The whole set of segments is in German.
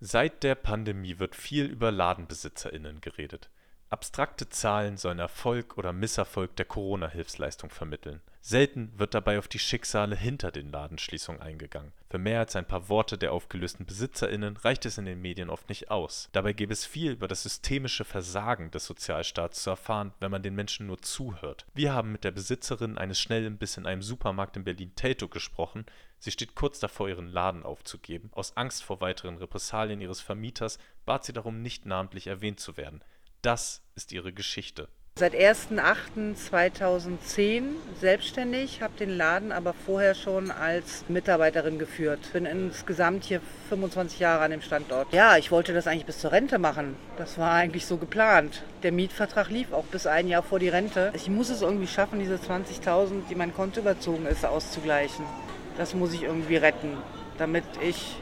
Seit der Pandemie wird viel über LadenbesitzerInnen geredet. Abstrakte Zahlen sollen Erfolg oder Misserfolg der Corona-Hilfsleistung vermitteln. Selten wird dabei auf die Schicksale hinter den Ladenschließungen eingegangen. Für mehr als ein paar Worte der aufgelösten BesitzerInnen reicht es in den Medien oft nicht aus. Dabei gäbe es viel über das systemische Versagen des Sozialstaats zu erfahren, wenn man den Menschen nur zuhört. Wir haben mit der Besitzerin eines Schnellimbiss in einem Supermarkt in Berlin-Teltow gesprochen, Sie steht kurz davor, ihren Laden aufzugeben. Aus Angst vor weiteren Repressalien ihres Vermieters bat sie darum, nicht namentlich erwähnt zu werden. Das ist ihre Geschichte. Seit 1.8.2010 selbstständig, habe den Laden aber vorher schon als Mitarbeiterin geführt. Bin insgesamt hier 25 Jahre an dem Standort. Ja, ich wollte das eigentlich bis zur Rente machen. Das war eigentlich so geplant. Der Mietvertrag lief auch bis ein Jahr vor die Rente. Ich muss es irgendwie schaffen, diese 20.000, die mein Konto überzogen ist, auszugleichen. Das muss ich irgendwie retten, damit ich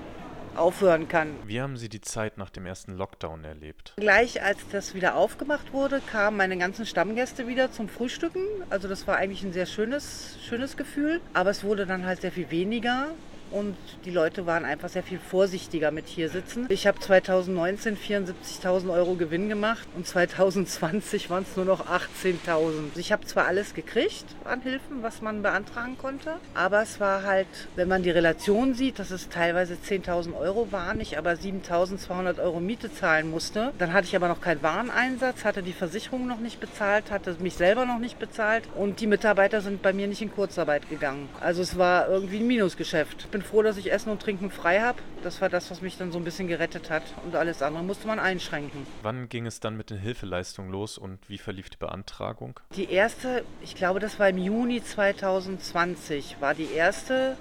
aufhören kann. Wie haben Sie die Zeit nach dem ersten Lockdown erlebt? Gleich als das wieder aufgemacht wurde, kamen meine ganzen Stammgäste wieder zum Frühstücken. Also das war eigentlich ein sehr schönes, schönes Gefühl. Aber es wurde dann halt sehr viel weniger und die Leute waren einfach sehr viel vorsichtiger mit hier sitzen. Ich habe 2019 74.000 Euro Gewinn gemacht und 2020 waren es nur noch 18.000. Ich habe zwar alles gekriegt an Hilfen, was man beantragen konnte, aber es war halt, wenn man die Relation sieht, dass es teilweise 10.000 Euro waren, ich aber 7.200 Euro Miete zahlen musste. Dann hatte ich aber noch keinen Wareneinsatz, hatte die Versicherung noch nicht bezahlt, hatte mich selber noch nicht bezahlt und die Mitarbeiter sind bei mir nicht in Kurzarbeit gegangen. Also es war irgendwie ein Minusgeschäft. Ich bin froh, dass ich Essen und Trinken frei habe. Das war das, was mich dann so ein bisschen gerettet hat. Und alles andere musste man einschränken. Wann ging es dann mit den Hilfeleistungen los und wie verlief die Beantragung? Die erste, ich glaube, das war im Juni 2020, war die erste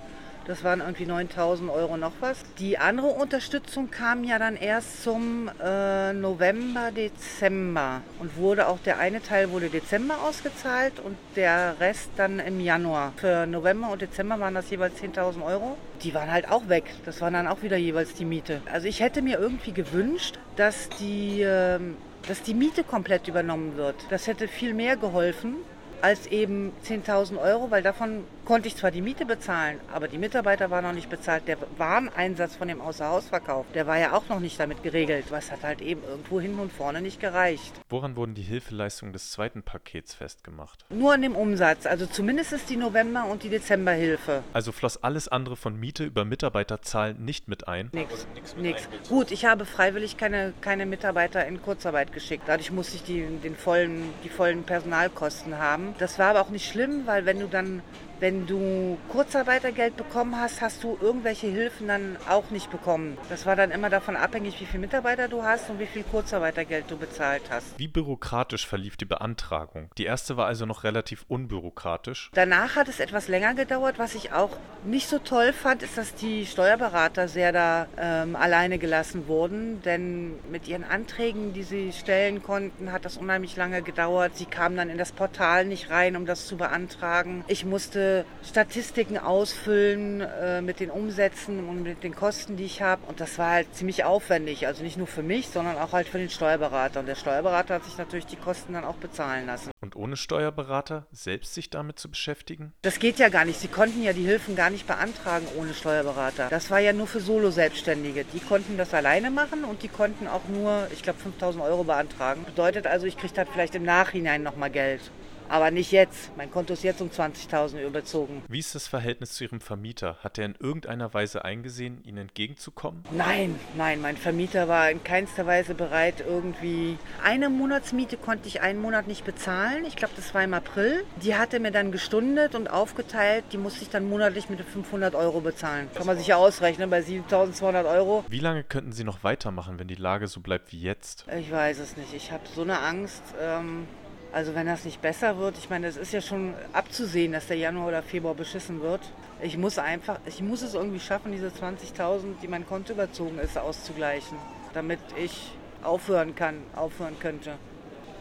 das waren irgendwie 9000 Euro noch was. Die andere Unterstützung kam ja dann erst zum äh, November, Dezember und wurde auch der eine Teil wurde Dezember ausgezahlt und der Rest dann im Januar. Für November und Dezember waren das jeweils 10.000 Euro. Die waren halt auch weg. Das waren dann auch wieder jeweils die Miete. Also ich hätte mir irgendwie gewünscht, dass die, äh, dass die Miete komplett übernommen wird. Das hätte viel mehr geholfen als eben 10.000 Euro, weil davon konnte ich zwar die Miete bezahlen, aber die Mitarbeiter waren noch nicht bezahlt. Der Wareneinsatz von dem Außerhausverkauf, der war ja auch noch nicht damit geregelt. Was hat halt eben irgendwo hinten und vorne nicht gereicht. Woran wurden die Hilfeleistungen des zweiten Pakets festgemacht? Nur an dem Umsatz, also zumindest ist die November- und die Dezemberhilfe. Also floss alles andere von Miete über Mitarbeiterzahlen nicht mit ein? Nix, nix. Gut, ich habe freiwillig keine, keine Mitarbeiter in Kurzarbeit geschickt. Dadurch musste ich die, den vollen, die vollen Personalkosten haben. Das war aber auch nicht schlimm, weil wenn du dann wenn du Kurzarbeitergeld bekommen hast, hast du irgendwelche Hilfen dann auch nicht bekommen. Das war dann immer davon abhängig, wie viele Mitarbeiter du hast und wie viel Kurzarbeitergeld du bezahlt hast. Wie bürokratisch verlief die Beantragung? Die erste war also noch relativ unbürokratisch. Danach hat es etwas länger gedauert. Was ich auch nicht so toll fand, ist, dass die Steuerberater sehr da ähm, alleine gelassen wurden. Denn mit ihren Anträgen, die sie stellen konnten, hat das unheimlich lange gedauert. Sie kamen dann in das Portal nicht rein, um das zu beantragen. Ich musste Statistiken ausfüllen äh, mit den Umsätzen und mit den Kosten, die ich habe. Und das war halt ziemlich aufwendig. Also nicht nur für mich, sondern auch halt für den Steuerberater. Und der Steuerberater hat sich natürlich die Kosten dann auch bezahlen lassen. Und ohne Steuerberater selbst sich damit zu beschäftigen? Das geht ja gar nicht. Sie konnten ja die Hilfen gar nicht beantragen ohne Steuerberater. Das war ja nur für Solo-Selbstständige. Die konnten das alleine machen und die konnten auch nur, ich glaube, 5000 Euro beantragen. Bedeutet also, ich kriege dann vielleicht im Nachhinein nochmal Geld. Aber nicht jetzt. Mein Konto ist jetzt um 20.000 überzogen. Wie ist das Verhältnis zu Ihrem Vermieter? Hat er in irgendeiner Weise eingesehen, Ihnen entgegenzukommen? Nein, nein, mein Vermieter war in keinster Weise bereit, irgendwie. Eine Monatsmiete konnte ich einen Monat nicht bezahlen. Ich glaube, das war im April. Die hatte mir dann gestundet und aufgeteilt. Die musste ich dann monatlich mit 500 Euro bezahlen. Kann man sich ja ausrechnen bei 7.200 Euro. Wie lange könnten Sie noch weitermachen, wenn die Lage so bleibt wie jetzt? Ich weiß es nicht. Ich habe so eine Angst. Ähm also wenn das nicht besser wird, ich meine, es ist ja schon abzusehen, dass der Januar oder Februar beschissen wird. Ich muss einfach, ich muss es irgendwie schaffen, diese 20.000, die mein Konto überzogen ist, auszugleichen, damit ich aufhören kann, aufhören könnte.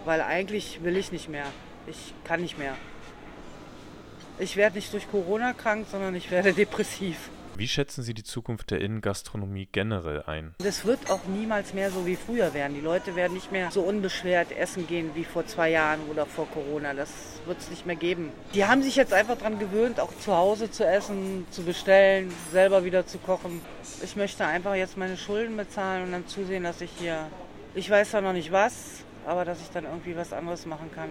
Weil eigentlich will ich nicht mehr. Ich kann nicht mehr. Ich werde nicht durch Corona krank, sondern ich werde depressiv. Wie schätzen Sie die Zukunft der Innengastronomie generell ein? Das wird auch niemals mehr so wie früher werden. Die Leute werden nicht mehr so unbeschwert essen gehen wie vor zwei Jahren oder vor Corona. Das wird es nicht mehr geben. Die haben sich jetzt einfach daran gewöhnt, auch zu Hause zu essen, zu bestellen, selber wieder zu kochen. Ich möchte einfach jetzt meine Schulden bezahlen und dann zusehen, dass ich hier, ich weiß zwar noch nicht was, aber dass ich dann irgendwie was anderes machen kann.